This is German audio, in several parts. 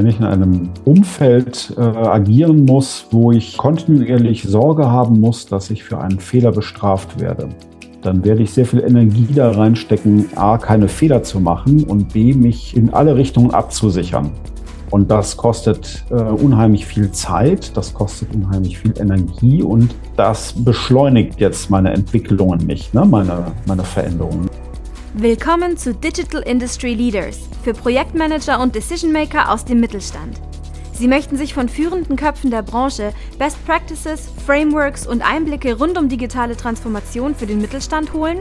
Wenn ich in einem Umfeld äh, agieren muss, wo ich kontinuierlich Sorge haben muss, dass ich für einen Fehler bestraft werde, dann werde ich sehr viel Energie da reinstecken, a, keine Fehler zu machen und b, mich in alle Richtungen abzusichern. Und das kostet äh, unheimlich viel Zeit, das kostet unheimlich viel Energie und das beschleunigt jetzt meine Entwicklungen nicht, ne? meine, meine Veränderungen. Willkommen zu Digital Industry Leaders für Projektmanager und Decision Maker aus dem Mittelstand. Sie möchten sich von führenden Köpfen der Branche Best Practices, Frameworks und Einblicke rund um digitale Transformation für den Mittelstand holen?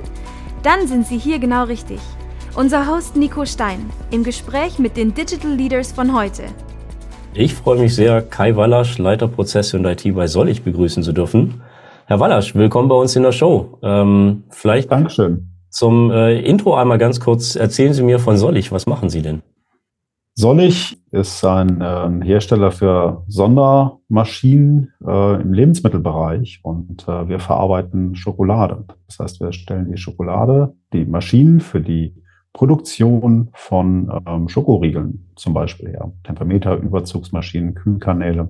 Dann sind Sie hier genau richtig. Unser Host Nico Stein im Gespräch mit den Digital Leaders von heute. Ich freue mich sehr, Kai Wallasch, Leiter Prozesse und IT bei Sollig begrüßen zu dürfen. Herr Wallasch, willkommen bei uns in der Show. Ähm, vielleicht Dankeschön. Zum äh, Intro einmal ganz kurz, erzählen Sie mir von Sollig, was machen Sie denn? Sollig ist ein äh, Hersteller für Sondermaschinen äh, im Lebensmittelbereich und äh, wir verarbeiten Schokolade. Das heißt, wir stellen die Schokolade, die Maschinen für die Produktion von ähm, Schokoriegeln zum Beispiel her. Tempermeter, Überzugsmaschinen, Kühlkanäle.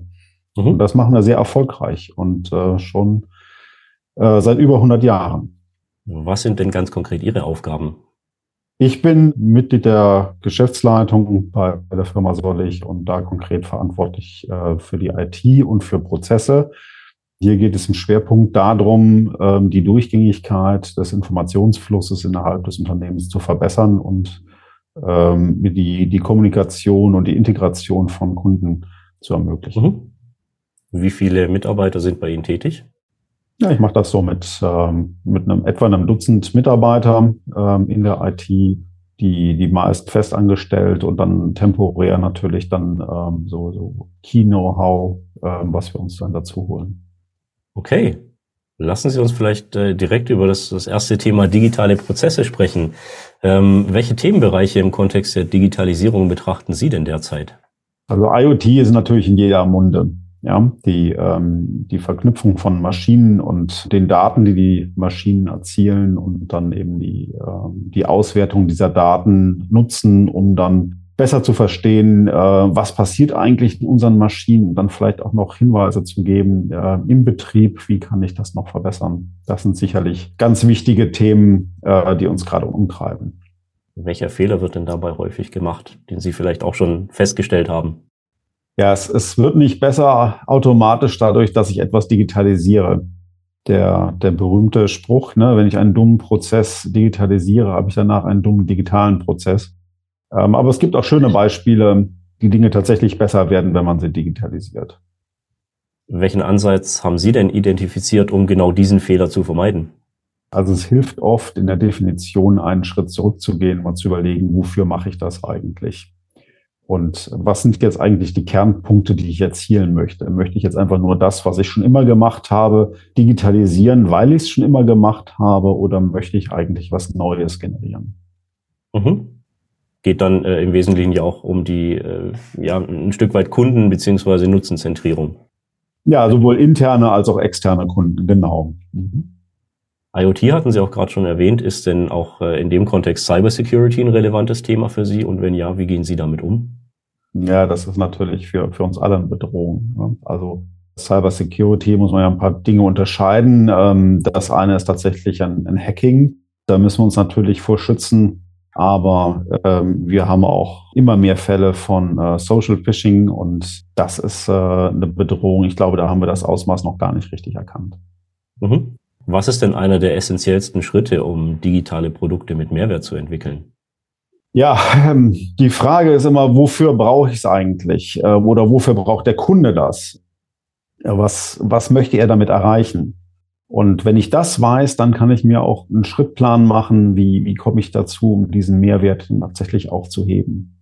Mhm. Und das machen wir sehr erfolgreich und äh, schon äh, seit über 100 Jahren. Was sind denn ganz konkret Ihre Aufgaben? Ich bin Mitglied der Geschäftsleitung bei der Firma Sollig und da konkret verantwortlich äh, für die IT und für Prozesse. Hier geht es im Schwerpunkt darum, ähm, die Durchgängigkeit des Informationsflusses innerhalb des Unternehmens zu verbessern und ähm, die, die Kommunikation und die Integration von Kunden zu ermöglichen. Mhm. Wie viele Mitarbeiter sind bei Ihnen tätig? Ja, ich mache das so mit, ähm, mit einem etwa einem Dutzend Mitarbeiter in der IT, die, die meist festangestellt und dann temporär natürlich dann so, so Key-Know-how, was wir uns dann dazu holen. Okay, lassen Sie uns vielleicht äh, direkt über das, das erste Thema digitale Prozesse sprechen. Ähm, welche Themenbereiche im Kontext der Digitalisierung betrachten Sie denn derzeit? Also IoT ist natürlich in jeder Munde. Ja, die, ähm, die Verknüpfung von Maschinen und den Daten, die die Maschinen erzielen und dann eben die, ähm, die Auswertung dieser Daten nutzen, um dann besser zu verstehen, äh, was passiert eigentlich in unseren Maschinen, dann vielleicht auch noch Hinweise zu geben äh, im Betrieb, wie kann ich das noch verbessern. Das sind sicherlich ganz wichtige Themen, äh, die uns gerade umtreiben. Welcher Fehler wird denn dabei häufig gemacht, den Sie vielleicht auch schon festgestellt haben? Ja, es, es wird nicht besser automatisch dadurch, dass ich etwas digitalisiere. Der, der berühmte Spruch, ne, wenn ich einen dummen Prozess digitalisiere, habe ich danach einen dummen digitalen Prozess. Ähm, aber es gibt auch schöne Beispiele, die Dinge tatsächlich besser werden, wenn man sie digitalisiert. Welchen Ansatz haben Sie denn identifiziert, um genau diesen Fehler zu vermeiden? Also es hilft oft in der Definition einen Schritt zurückzugehen und zu überlegen, wofür mache ich das eigentlich? Und was sind jetzt eigentlich die Kernpunkte, die ich erzielen möchte? Möchte ich jetzt einfach nur das, was ich schon immer gemacht habe, digitalisieren, weil ich es schon immer gemacht habe, oder möchte ich eigentlich was Neues generieren? Mhm geht dann äh, im Wesentlichen ja auch um die, äh, ja, ein Stück weit Kunden- beziehungsweise Nutzenzentrierung. Ja, sowohl interne als auch externe Kunden, genau. Mhm. IoT hatten Sie auch gerade schon erwähnt. Ist denn auch äh, in dem Kontext Cybersecurity ein relevantes Thema für Sie? Und wenn ja, wie gehen Sie damit um? Ja, das ist natürlich für, für uns alle eine Bedrohung. Ne? Also Cybersecurity muss man ja ein paar Dinge unterscheiden. Ähm, das eine ist tatsächlich ein, ein Hacking. Da müssen wir uns natürlich vor schützen, aber ähm, wir haben auch immer mehr Fälle von äh, Social Phishing und das ist äh, eine Bedrohung. Ich glaube, da haben wir das Ausmaß noch gar nicht richtig erkannt. Mhm. Was ist denn einer der essentiellsten Schritte, um digitale Produkte mit Mehrwert zu entwickeln? Ja, ähm, die Frage ist immer, wofür brauche ich es eigentlich? Äh, oder wofür braucht der Kunde das? Was, was möchte er damit erreichen? Und wenn ich das weiß, dann kann ich mir auch einen Schrittplan machen, wie, wie komme ich dazu, um diesen Mehrwert tatsächlich auch zu heben.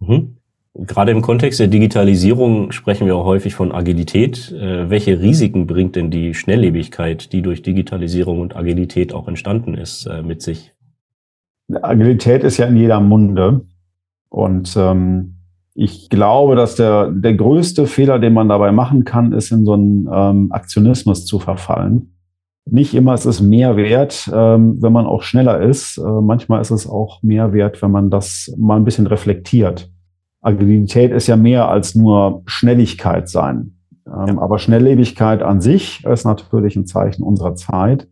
Mhm. Gerade im Kontext der Digitalisierung sprechen wir auch häufig von Agilität. Äh, welche Risiken bringt denn die Schnelllebigkeit, die durch Digitalisierung und Agilität auch entstanden ist, äh, mit sich? Agilität ist ja in jeder Munde. Und ähm, ich glaube, dass der, der größte Fehler, den man dabei machen kann, ist in so einen ähm, Aktionismus zu verfallen. Nicht immer ist es mehr wert, ähm, wenn man auch schneller ist. Äh, manchmal ist es auch mehr wert, wenn man das mal ein bisschen reflektiert. Agilität ist ja mehr als nur Schnelligkeit sein. Ähm, aber Schnelllebigkeit an sich ist natürlich ein Zeichen unserer Zeit.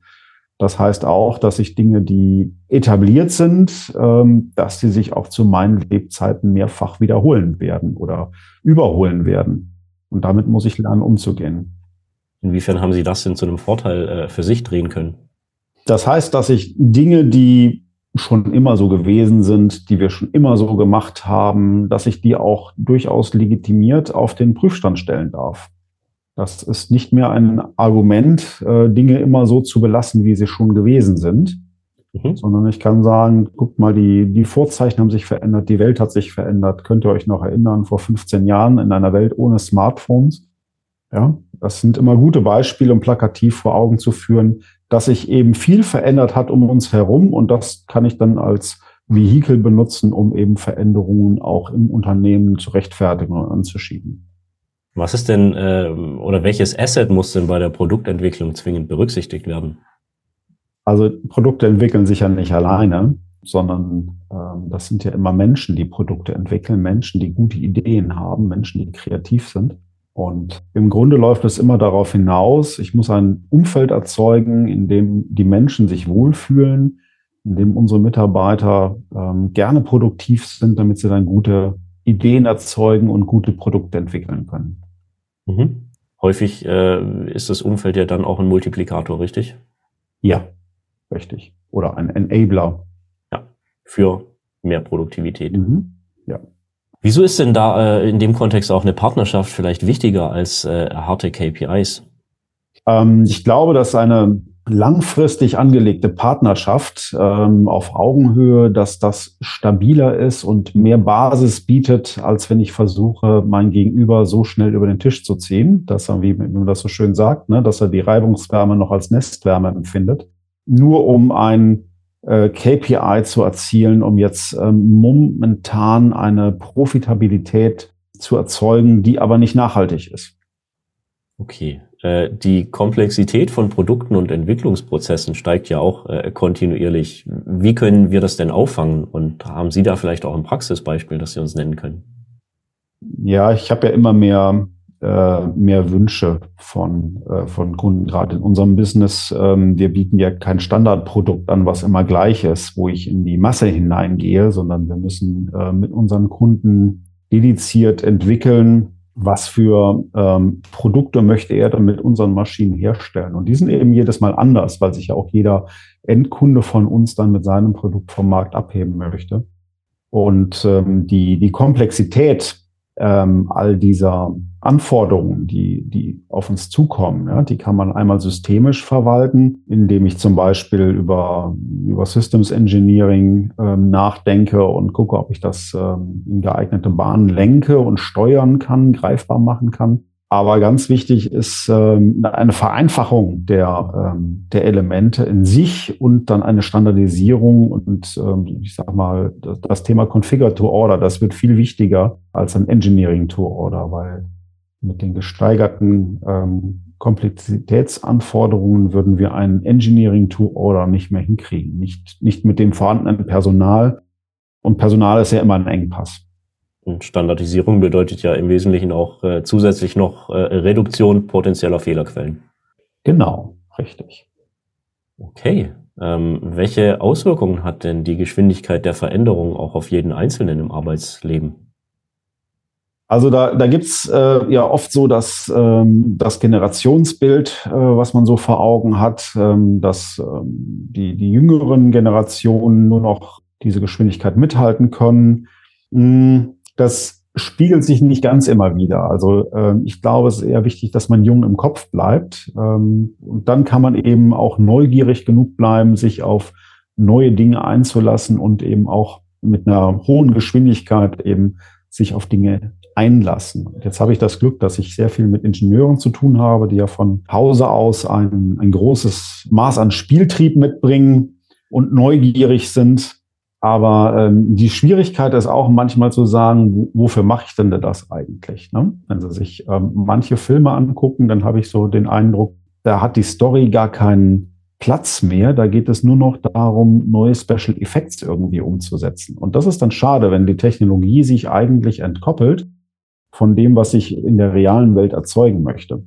Das heißt auch, dass sich Dinge, die etabliert sind, ähm, dass die sich auch zu meinen Lebzeiten mehrfach wiederholen werden oder überholen werden. Und damit muss ich lernen, umzugehen. Inwiefern haben Sie das denn zu einem Vorteil äh, für sich drehen können? Das heißt, dass ich Dinge, die schon immer so gewesen sind, die wir schon immer so gemacht haben, dass ich die auch durchaus legitimiert auf den Prüfstand stellen darf. Das ist nicht mehr ein Argument, äh, Dinge immer so zu belassen, wie sie schon gewesen sind, mhm. sondern ich kann sagen, guckt mal, die, die Vorzeichen haben sich verändert, die Welt hat sich verändert. Könnt ihr euch noch erinnern, vor 15 Jahren in einer Welt ohne Smartphones? Ja, das sind immer gute Beispiele, um plakativ vor Augen zu führen, dass sich eben viel verändert hat um uns herum und das kann ich dann als Vehikel benutzen, um eben Veränderungen auch im Unternehmen zu rechtfertigen und anzuschieben. Was ist denn äh, oder welches Asset muss denn bei der Produktentwicklung zwingend berücksichtigt werden? Also Produkte entwickeln sich ja nicht alleine, sondern ähm, das sind ja immer Menschen, die Produkte entwickeln, Menschen, die gute Ideen haben, Menschen, die kreativ sind. Und im Grunde läuft es immer darauf hinaus, ich muss ein Umfeld erzeugen, in dem die Menschen sich wohlfühlen, in dem unsere Mitarbeiter ähm, gerne produktiv sind, damit sie dann gute Ideen erzeugen und gute Produkte entwickeln können. Mhm. Häufig äh, ist das Umfeld ja dann auch ein Multiplikator, richtig? Ja, richtig. Oder ein Enabler. Ja, für mehr Produktivität. Mhm. Ja. Wieso ist denn da äh, in dem Kontext auch eine Partnerschaft vielleicht wichtiger als äh, harte KPIs? Ähm, ich glaube, dass eine langfristig angelegte Partnerschaft ähm, auf Augenhöhe, dass das stabiler ist und mehr Basis bietet, als wenn ich versuche, mein Gegenüber so schnell über den Tisch zu ziehen, dass er, wie man das so schön sagt, ne, dass er die Reibungswärme noch als Nestwärme empfindet, nur um ein äh, KPI zu erzielen, um jetzt ähm, momentan eine Profitabilität zu erzeugen, die aber nicht nachhaltig ist. Okay. Äh, die Komplexität von Produkten und Entwicklungsprozessen steigt ja auch äh, kontinuierlich. Wie können wir das denn auffangen? Und haben Sie da vielleicht auch ein Praxisbeispiel, das Sie uns nennen können? Ja, ich habe ja immer mehr äh, mehr Wünsche von, von Kunden, gerade in unserem Business. Ähm, wir bieten ja kein Standardprodukt an, was immer gleich ist, wo ich in die Masse hineingehe, sondern wir müssen mit unseren Kunden dediziert entwickeln, was für ähm, Produkte möchte er dann mit unseren Maschinen herstellen. Und die sind eben jedes Mal anders, weil sich ja auch jeder Endkunde von uns dann mit seinem Produkt vom Markt abheben möchte. Und ähm, die, die Komplexität ähm, all dieser Anforderungen, die, die auf uns zukommen, ja, die kann man einmal systemisch verwalten, indem ich zum Beispiel über, über Systems Engineering ähm, nachdenke und gucke, ob ich das ähm, in geeignete Bahnen lenke und steuern kann, greifbar machen kann. Aber ganz wichtig ist ähm, eine Vereinfachung der, ähm, der Elemente in sich und dann eine Standardisierung und ähm, ich sag mal, das, das Thema Configure to Order, das wird viel wichtiger als ein Engineering to Order, weil mit den gesteigerten ähm, Komplexitätsanforderungen würden wir einen Engineering to Order nicht mehr hinkriegen, nicht, nicht mit dem vorhandenen Personal. Und Personal ist ja immer ein Engpass. Und Standardisierung bedeutet ja im Wesentlichen auch äh, zusätzlich noch äh, Reduktion potenzieller Fehlerquellen. Genau, richtig. Okay. Ähm, welche Auswirkungen hat denn die Geschwindigkeit der Veränderung auch auf jeden Einzelnen im Arbeitsleben? Also da, da gibt's äh, ja oft so dass ähm, das Generationsbild, äh, was man so vor Augen hat, ähm, dass ähm, die, die jüngeren Generationen nur noch diese Geschwindigkeit mithalten können. Hm, das spiegelt sich nicht ganz immer wieder. Also ähm, ich glaube, es ist eher wichtig, dass man jung im Kopf bleibt. Ähm, und dann kann man eben auch neugierig genug bleiben, sich auf neue Dinge einzulassen und eben auch mit einer hohen Geschwindigkeit eben sich auf Dinge einlassen. Jetzt habe ich das Glück, dass ich sehr viel mit Ingenieuren zu tun habe, die ja von Hause aus ein, ein großes Maß an Spieltrieb mitbringen und neugierig sind aber ähm, die Schwierigkeit ist auch manchmal zu sagen, wofür mache ich denn das eigentlich? Ne? Wenn Sie sich ähm, manche Filme angucken, dann habe ich so den Eindruck, da hat die Story gar keinen Platz mehr. Da geht es nur noch darum, neue Special Effects irgendwie umzusetzen. Und das ist dann schade, wenn die Technologie sich eigentlich entkoppelt von dem, was ich in der realen Welt erzeugen möchte.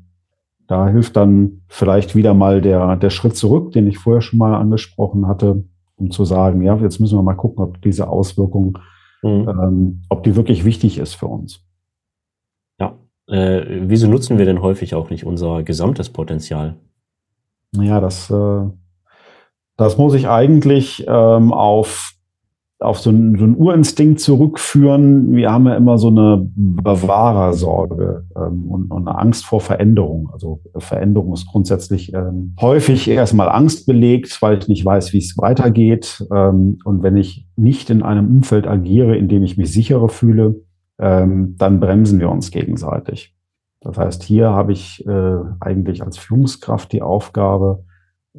Da hilft dann vielleicht wieder mal der, der Schritt zurück, den ich vorher schon mal angesprochen hatte, um zu sagen, ja, jetzt müssen wir mal gucken, ob diese Auswirkung, mhm. ähm, ob die wirklich wichtig ist für uns. Ja. Äh, wieso nutzen wir denn häufig auch nicht unser gesamtes Potenzial? Ja, das, äh, das muss ich eigentlich ähm, auf, auf so, einen, so einen Urinstinkt zurückführen. Wir haben ja immer so eine Bewahrersorge ähm, und, und eine Angst vor Veränderung. Also Veränderung ist grundsätzlich ähm, häufig erstmal Angst belegt, weil ich nicht weiß, wie es weitergeht. Ähm, und wenn ich nicht in einem Umfeld agiere, in dem ich mich sicherer fühle, ähm, dann bremsen wir uns gegenseitig. Das heißt, hier habe ich äh, eigentlich als Führungskraft die Aufgabe,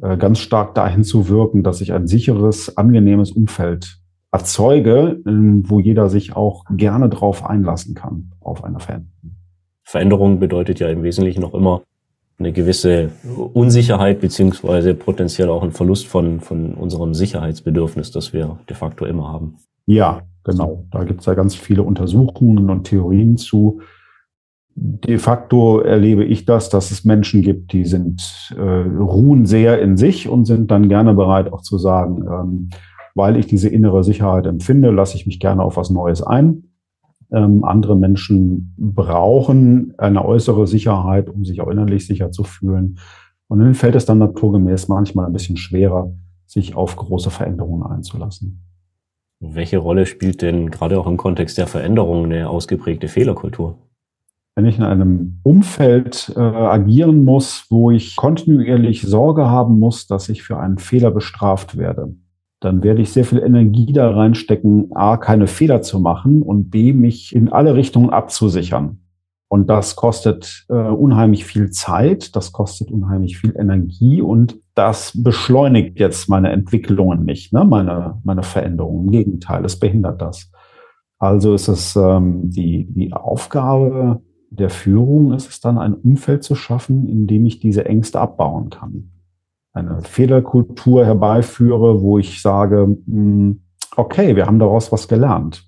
äh, ganz stark dahin zu wirken, dass ich ein sicheres, angenehmes Umfeld erzeuge, äh, wo jeder sich auch gerne drauf einlassen kann, auf eine Veränderung. Veränderung bedeutet ja im Wesentlichen noch immer eine gewisse Unsicherheit beziehungsweise potenziell auch ein Verlust von, von unserem Sicherheitsbedürfnis, das wir de facto immer haben. Ja, genau. Da gibt es ja ganz viele Untersuchungen und Theorien zu, de facto erlebe ich das, dass es Menschen gibt, die sind, äh, ruhen sehr in sich und sind dann gerne bereit auch zu sagen, ähm, weil ich diese innere Sicherheit empfinde, lasse ich mich gerne auf was Neues ein. Ähm, andere Menschen brauchen eine äußere Sicherheit, um sich auch innerlich sicher zu fühlen. Und dann fällt es dann naturgemäß manchmal ein bisschen schwerer, sich auf große Veränderungen einzulassen. Welche Rolle spielt denn gerade auch im Kontext der Veränderungen eine ausgeprägte Fehlerkultur? wenn ich in einem Umfeld äh, agieren muss, wo ich kontinuierlich Sorge haben muss, dass ich für einen Fehler bestraft werde, dann werde ich sehr viel Energie da reinstecken, A, keine Fehler zu machen und B, mich in alle Richtungen abzusichern. Und das kostet äh, unheimlich viel Zeit, das kostet unheimlich viel Energie und das beschleunigt jetzt meine Entwicklungen nicht, ne? meine, meine Veränderungen. Im Gegenteil, es behindert das. Also ist es ähm, die, die Aufgabe, der Führung ist es dann, ein Umfeld zu schaffen, in dem ich diese Ängste abbauen kann. Eine Fehlerkultur herbeiführe, wo ich sage, hm, okay, wir haben daraus was gelernt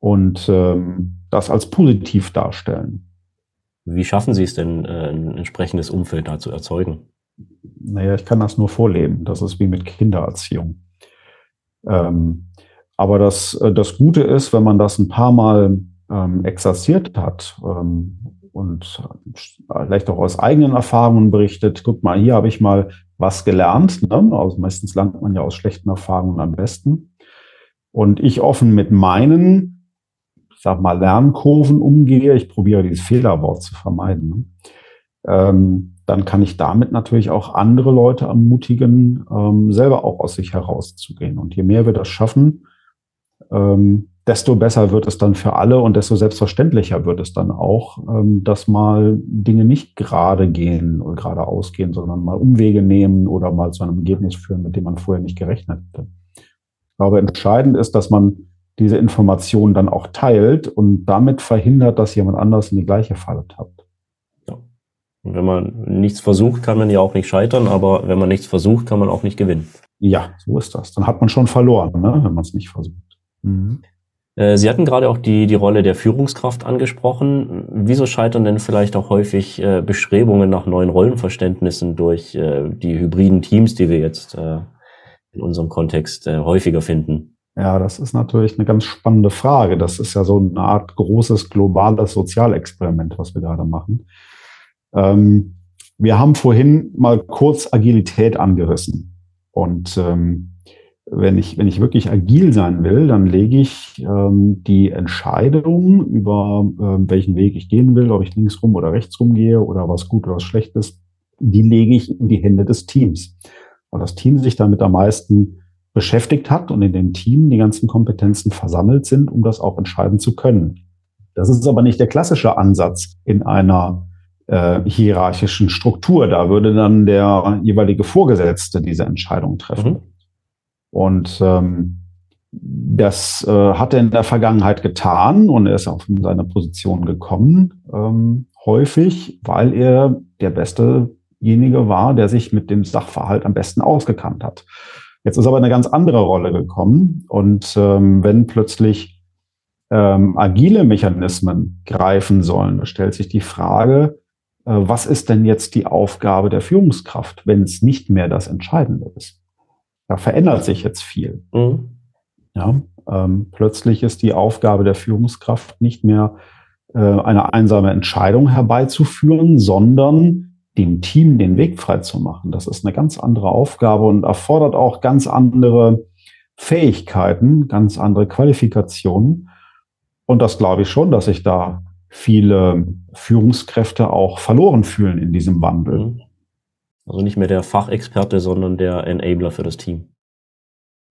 und ähm, das als positiv darstellen. Wie schaffen Sie es denn, äh, ein entsprechendes Umfeld da zu erzeugen? Naja, ich kann das nur vorleben. Das ist wie mit Kindererziehung. Ähm, aber das, äh, das Gute ist, wenn man das ein paar Mal ähm, exerziert hat ähm, und vielleicht auch aus eigenen Erfahrungen berichtet, guck mal, hier habe ich mal was gelernt. Ne? Also meistens lernt man ja aus schlechten Erfahrungen am besten. Und ich offen mit meinen, ich sag mal, Lernkurven umgehe, ich probiere dieses Fehlerwort zu vermeiden, ne? ähm, dann kann ich damit natürlich auch andere Leute ermutigen, ähm, selber auch aus sich herauszugehen. Und je mehr wir das schaffen, ähm, desto besser wird es dann für alle und desto selbstverständlicher wird es dann auch, ähm, dass mal Dinge nicht gerade gehen oder gerade ausgehen, sondern mal Umwege nehmen oder mal zu einem Ergebnis führen, mit dem man vorher nicht gerechnet hätte. Ich glaube, entscheidend ist, dass man diese Information dann auch teilt und damit verhindert, dass jemand anders in die gleiche Falle tappt. Ja. Und wenn man nichts versucht, kann man ja auch nicht scheitern, aber wenn man nichts versucht, kann man auch nicht gewinnen. Ja, so ist das. Dann hat man schon verloren, ne, wenn man es nicht versucht. Mhm. Äh, Sie hatten gerade auch die, die Rolle der Führungskraft angesprochen. Wieso scheitern denn vielleicht auch häufig äh, Bestrebungen nach neuen Rollenverständnissen durch äh, die hybriden Teams, die wir jetzt in unserem Kontext häufiger finden? Ja, das ist natürlich eine ganz spannende Frage. Das ist ja so eine Art großes globales Sozialexperiment, was wir gerade machen. Ähm, wir haben vorhin mal kurz Agilität angerissen. Und ähm, wenn ich, wenn ich wirklich agil sein will, dann lege ich ähm, die Entscheidung über ähm, welchen Weg ich gehen will, ob ich links rum oder rechts rum gehe oder was gut oder was schlecht ist, die lege ich in die Hände des Teams. Weil das Team sich damit am meisten beschäftigt hat und in dem Team die ganzen Kompetenzen versammelt sind, um das auch entscheiden zu können. Das ist aber nicht der klassische Ansatz in einer äh, hierarchischen Struktur. Da würde dann der jeweilige Vorgesetzte diese Entscheidung treffen. Mhm. Und ähm, das äh, hat er in der Vergangenheit getan und er ist auf seine Position gekommen, ähm, häufig, weil er der beste derjenige war, der sich mit dem Sachverhalt am besten ausgekannt hat. Jetzt ist aber eine ganz andere Rolle gekommen. Und ähm, wenn plötzlich ähm, agile Mechanismen greifen sollen, da stellt sich die Frage, äh, was ist denn jetzt die Aufgabe der Führungskraft, wenn es nicht mehr das Entscheidende ist? Da verändert sich jetzt viel. Mhm. Ja, ähm, plötzlich ist die Aufgabe der Führungskraft nicht mehr äh, eine einsame Entscheidung herbeizuführen, sondern dem Team den Weg frei zu machen. Das ist eine ganz andere Aufgabe und erfordert auch ganz andere Fähigkeiten, ganz andere Qualifikationen. Und das glaube ich schon, dass sich da viele Führungskräfte auch verloren fühlen in diesem Wandel. Also nicht mehr der Fachexperte, sondern der Enabler für das Team.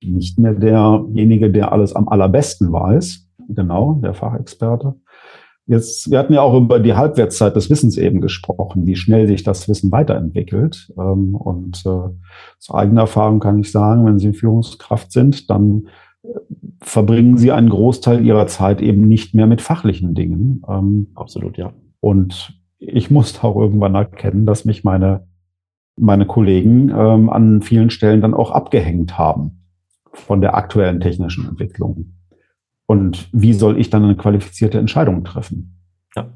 Nicht mehr derjenige, der alles am allerbesten weiß. Genau, der Fachexperte. Jetzt, wir hatten ja auch über die Halbwertszeit des Wissens eben gesprochen, wie schnell sich das Wissen weiterentwickelt. Ähm, und äh, zur eigenen Erfahrung kann ich sagen, wenn Sie Führungskraft sind, dann äh, verbringen Sie einen Großteil Ihrer Zeit eben nicht mehr mit fachlichen Dingen. Ähm, Absolut, ja. Und ich musste auch irgendwann erkennen, dass mich meine, meine Kollegen ähm, an vielen Stellen dann auch abgehängt haben von der aktuellen technischen Entwicklung. Und wie soll ich dann eine qualifizierte Entscheidung treffen? Ja.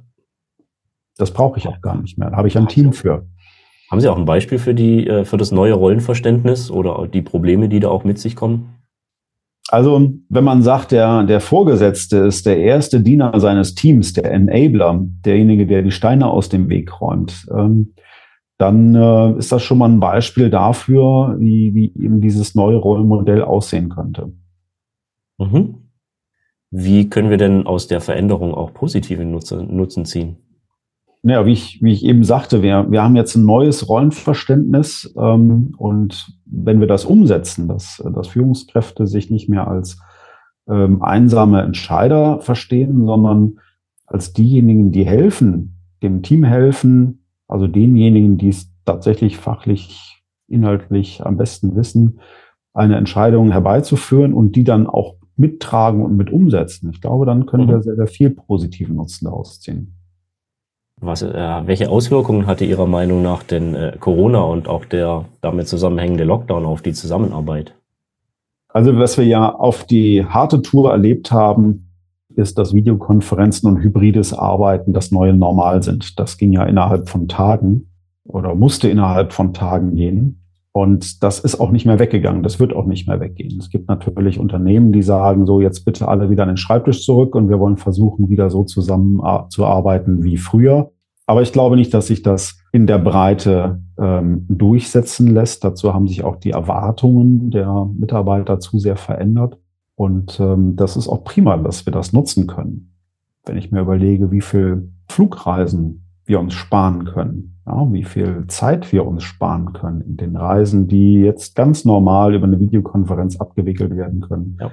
Das brauche ich auch gar nicht mehr. Da habe ich ein Team für. Haben Sie auch ein Beispiel für die, äh, für das neue Rollenverständnis oder die Probleme, die da auch mit sich kommen? Also, wenn man sagt, der, der Vorgesetzte ist der erste Diener seines Teams, der Enabler, derjenige, der die Steine aus dem Weg räumt, ähm, dann äh, ist das schon mal ein Beispiel dafür, wie, wie eben dieses neue Rollenmodell aussehen könnte. Mhm. Wie können wir denn aus der Veränderung auch positive Nutzen, Nutzen ziehen? Naja, wie ich, wie ich eben sagte, wir, wir haben jetzt ein neues Rollenverständnis ähm, und wenn wir das umsetzen, dass, dass Führungskräfte sich nicht mehr als ähm, einsame Entscheider verstehen, sondern als diejenigen, die helfen, dem Team helfen, also denjenigen, die es tatsächlich fachlich, inhaltlich am besten wissen, eine Entscheidung herbeizuführen und die dann auch mittragen und mit umsetzen. Ich glaube, dann können mhm. wir sehr, sehr viel positiven Nutzen daraus ziehen. Was, äh, welche Auswirkungen hatte Ihrer Meinung nach denn äh, Corona und auch der damit zusammenhängende Lockdown auf die Zusammenarbeit? Also was wir ja auf die harte Tour erlebt haben, ist, dass Videokonferenzen und hybrides Arbeiten das neue Normal sind. Das ging ja innerhalb von Tagen oder musste innerhalb von Tagen gehen. Und das ist auch nicht mehr weggegangen. Das wird auch nicht mehr weggehen. Es gibt natürlich Unternehmen, die sagen, so jetzt bitte alle wieder an den Schreibtisch zurück und wir wollen versuchen, wieder so zusammen zu arbeiten wie früher. Aber ich glaube nicht, dass sich das in der Breite ähm, durchsetzen lässt. Dazu haben sich auch die Erwartungen der Mitarbeiter zu sehr verändert. Und ähm, das ist auch prima, dass wir das nutzen können. Wenn ich mir überlege, wie viel Flugreisen wir uns sparen können, ja, wie viel Zeit wir uns sparen können in den Reisen, die jetzt ganz normal über eine Videokonferenz abgewickelt werden können, ja.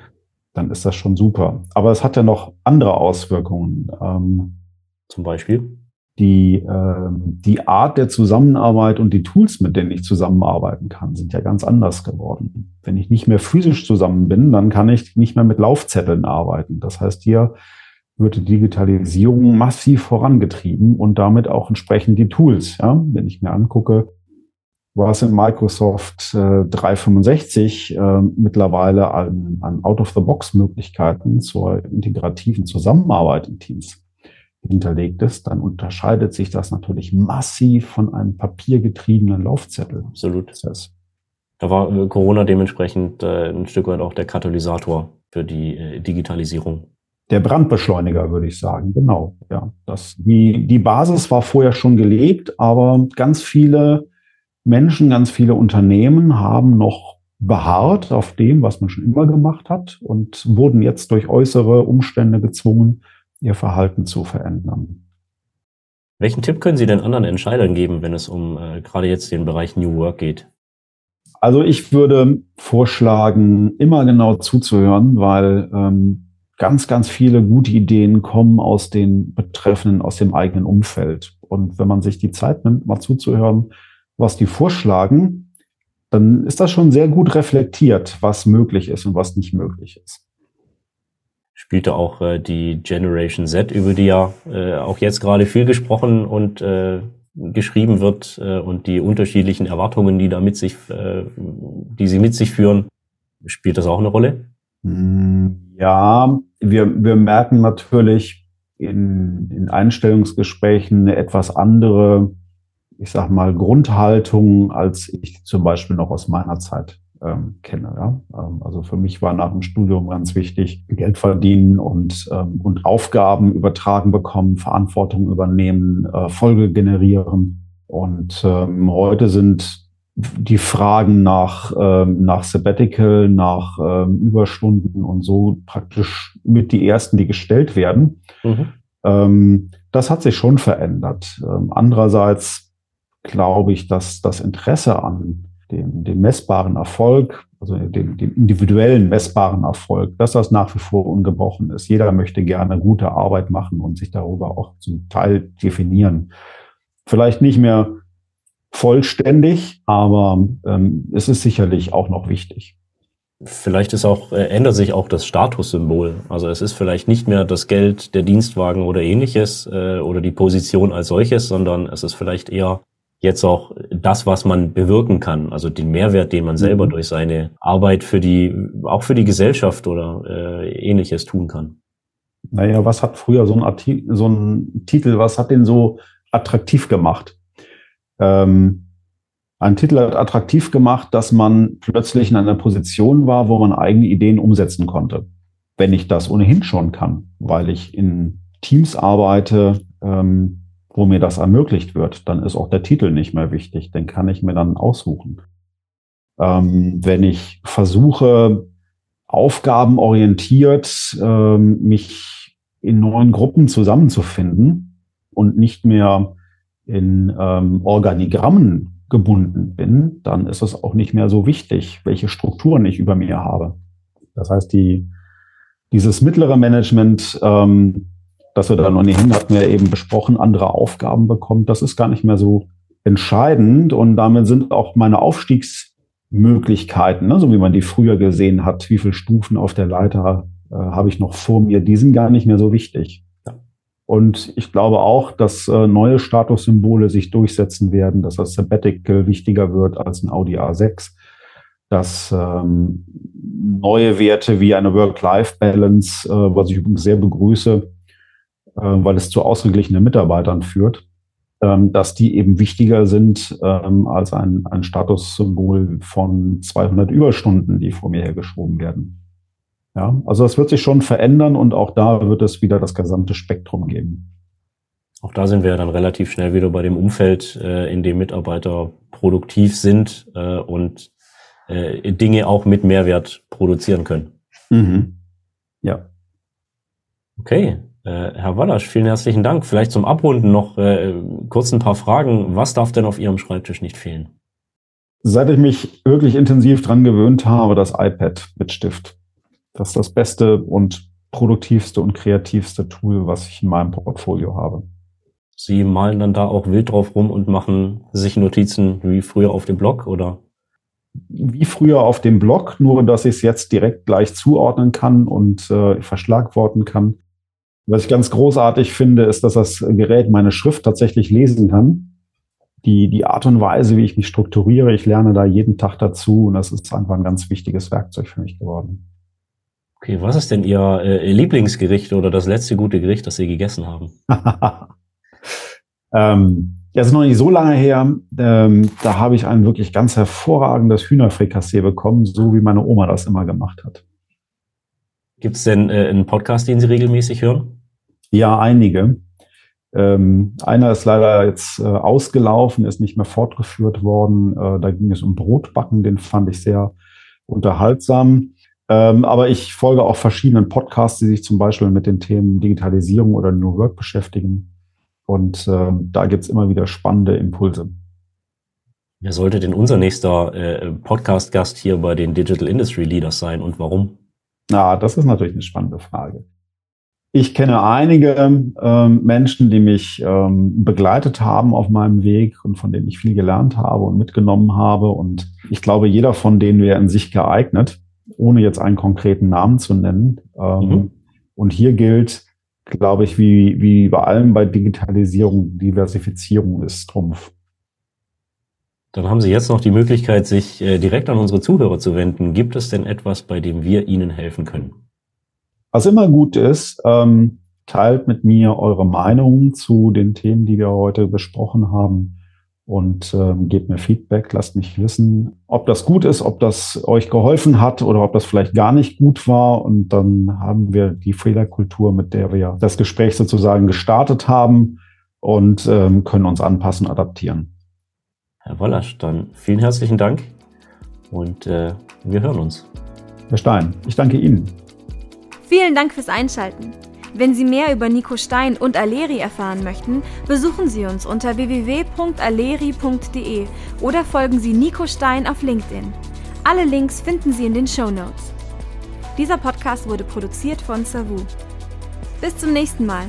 dann ist das schon super. Aber es hat ja noch andere Auswirkungen. Ähm, Zum Beispiel? Die, äh, die Art der Zusammenarbeit und die Tools, mit denen ich zusammenarbeiten kann, sind ja ganz anders geworden. Wenn ich nicht mehr physisch zusammen bin, dann kann ich nicht mehr mit Laufzetteln arbeiten. Das heißt, hier wird die Digitalisierung massiv vorangetrieben und damit auch entsprechend die Tools. Ja? Wenn ich mir angucke, was in Microsoft äh, 365 äh, mittlerweile an, an Out-of-the-Box-Möglichkeiten zur integrativen Zusammenarbeit in Teams hinterlegt ist, dann unterscheidet sich das natürlich massiv von einem papiergetriebenen Laufzettel. Absolut. Da war äh, Corona dementsprechend äh, ein Stück weit auch der Katalysator für die äh, Digitalisierung der Brandbeschleuniger, würde ich sagen. Genau, ja. Das, die, die Basis war vorher schon gelegt, aber ganz viele Menschen, ganz viele Unternehmen haben noch beharrt auf dem, was man schon immer gemacht hat und wurden jetzt durch äußere Umstände gezwungen, ihr Verhalten zu verändern. Welchen Tipp können Sie denn anderen Entscheidern geben, wenn es um äh, gerade jetzt den Bereich New Work geht? Also ich würde vorschlagen, immer genau zuzuhören, weil ähm, ganz, ganz viele gute Ideen kommen aus den Betreffenden, aus dem eigenen Umfeld. Und wenn man sich die Zeit nimmt, mal zuzuhören, was die vorschlagen, dann ist das schon sehr gut reflektiert, was möglich ist und was nicht möglich ist. Spielte auch äh, die Generation Z, über die ja äh, auch jetzt gerade viel gesprochen und äh, geschrieben wird äh, und die unterschiedlichen Erwartungen, die da mit sich, äh, die sie mit sich führen, spielt das auch eine Rolle? Hm, ja, wir, wir merken natürlich in, in Einstellungsgesprächen eine etwas andere, ich sag mal, Grundhaltung, als ich zum Beispiel noch aus meiner Zeit ähm, kenne. Ja? Ähm, also für mich war nach dem Studium ganz wichtig, Geld verdienen und, ähm, und Aufgaben übertragen bekommen, Verantwortung übernehmen, äh, Folge generieren. Und ähm, heute sind die Fragen nach, ähm, nach Sabbatical, nach ähm, Überstunden und so praktisch mit die ersten, die gestellt werden. Mhm. Ähm, das hat sich schon verändert. Ähm, andererseits glaube ich, dass das Interesse an dem, dem messbaren Erfolg, also dem, dem individuellen messbaren Erfolg, dass das nach wie vor ungebrochen ist. Jeder möchte gerne gute Arbeit machen und sich darüber auch zum Teil definieren. Vielleicht nicht mehr vollständig, aber ähm, es ist sicherlich auch noch wichtig. Vielleicht ist auch, äh, ändert sich auch das Statussymbol. Also es ist vielleicht nicht mehr das Geld, der Dienstwagen oder ähnliches äh, oder die Position als solches, sondern es ist vielleicht eher jetzt auch das, was man bewirken kann, also den Mehrwert, den man selber mhm. durch seine Arbeit für die, auch für die Gesellschaft oder äh, ähnliches tun kann. Naja, was hat früher so ein, Arti so ein Titel, was hat den so attraktiv gemacht? Ähm, ein Titel hat attraktiv gemacht, dass man plötzlich in einer Position war, wo man eigene Ideen umsetzen konnte. Wenn ich das ohnehin schon kann, weil ich in Teams arbeite, ähm, wo mir das ermöglicht wird, dann ist auch der Titel nicht mehr wichtig. Den kann ich mir dann aussuchen. Ähm, wenn ich versuche, aufgabenorientiert ähm, mich in neuen Gruppen zusammenzufinden und nicht mehr in ähm, Organigrammen gebunden bin, dann ist es auch nicht mehr so wichtig, welche Strukturen ich über mir habe. Das heißt, die, dieses mittlere Management ähm, dass er dann ohnehin, hatten wir eben besprochen, andere Aufgaben bekommt. Das ist gar nicht mehr so entscheidend und damit sind auch meine Aufstiegsmöglichkeiten, ne, so wie man die früher gesehen hat, wie viele Stufen auf der Leiter äh, habe ich noch vor mir, die sind gar nicht mehr so wichtig. Und ich glaube auch, dass äh, neue Statussymbole sich durchsetzen werden, dass das Sabbatical wichtiger wird als ein Audi A6, dass ähm, neue Werte wie eine Work-Life-Balance, äh, was ich übrigens sehr begrüße, weil es zu ausgeglichenen Mitarbeitern führt, ähm, dass die eben wichtiger sind ähm, als ein, ein Statussymbol von 200 Überstunden, die vor mir hergeschoben werden. Ja, also das wird sich schon verändern und auch da wird es wieder das gesamte Spektrum geben. Auch da sind wir ja dann relativ schnell wieder bei dem Umfeld, äh, in dem Mitarbeiter produktiv sind äh, und Dinge auch mit Mehrwert produzieren können. Mhm. Ja. Okay, äh, Herr Wallasch, vielen herzlichen Dank. Vielleicht zum Abrunden noch äh, kurz ein paar Fragen. Was darf denn auf Ihrem Schreibtisch nicht fehlen? Seit ich mich wirklich intensiv dran gewöhnt habe, das iPad mit Stift. Das ist das beste und produktivste und kreativste Tool, was ich in meinem Portfolio habe. Sie malen dann da auch wild drauf rum und machen sich Notizen wie früher auf dem Blog, oder? Wie früher auf dem Blog, nur dass ich es jetzt direkt gleich zuordnen kann und äh, verschlagworten kann. Was ich ganz großartig finde, ist, dass das Gerät meine Schrift tatsächlich lesen kann. Die, die Art und Weise, wie ich mich strukturiere, ich lerne da jeden Tag dazu und das ist einfach ein ganz wichtiges Werkzeug für mich geworden. Okay, was ist denn Ihr äh, Lieblingsgericht oder das letzte gute Gericht, das Sie gegessen haben? ähm, ja, ist noch nicht so lange her. Ähm, da habe ich ein wirklich ganz hervorragendes Hühnerfrikassee bekommen, so wie meine Oma das immer gemacht hat. Gibt es denn äh, einen Podcast, den Sie regelmäßig hören? Ja, einige. Ähm, einer ist leider jetzt äh, ausgelaufen, ist nicht mehr fortgeführt worden. Äh, da ging es um Brotbacken, den fand ich sehr unterhaltsam. Ähm, aber ich folge auch verschiedenen Podcasts, die sich zum Beispiel mit den Themen Digitalisierung oder New Work beschäftigen. Und ähm, da gibt's immer wieder spannende Impulse. Wer sollte denn unser nächster äh, Podcast-Gast hier bei den Digital Industry Leaders sein und warum? Na, das ist natürlich eine spannende Frage. Ich kenne einige ähm, Menschen, die mich ähm, begleitet haben auf meinem Weg und von denen ich viel gelernt habe und mitgenommen habe. Und ich glaube, jeder von denen wäre in sich geeignet, ohne jetzt einen konkreten Namen zu nennen. Ähm, mhm. Und hier gilt, glaube ich, wie, wie bei allem bei Digitalisierung, Diversifizierung ist Trumpf. Dann haben Sie jetzt noch die Möglichkeit, sich äh, direkt an unsere Zuhörer zu wenden. Gibt es denn etwas, bei dem wir Ihnen helfen können? Was immer gut ist, ähm, teilt mit mir eure Meinung zu den Themen, die wir heute besprochen haben und ähm, gebt mir Feedback, lasst mich wissen, ob das gut ist, ob das euch geholfen hat oder ob das vielleicht gar nicht gut war. Und dann haben wir die Fehlerkultur, mit der wir das Gespräch sozusagen gestartet haben und ähm, können uns anpassen, adaptieren. Herr Wollasch, dann vielen herzlichen Dank und äh, wir hören uns. Herr Stein, ich danke Ihnen. Vielen Dank fürs Einschalten. Wenn Sie mehr über Nico Stein und Aleri erfahren möchten, besuchen Sie uns unter www.aleri.de oder folgen Sie Nico Stein auf LinkedIn. Alle Links finden Sie in den Show Notes. Dieser Podcast wurde produziert von Savu. Bis zum nächsten Mal.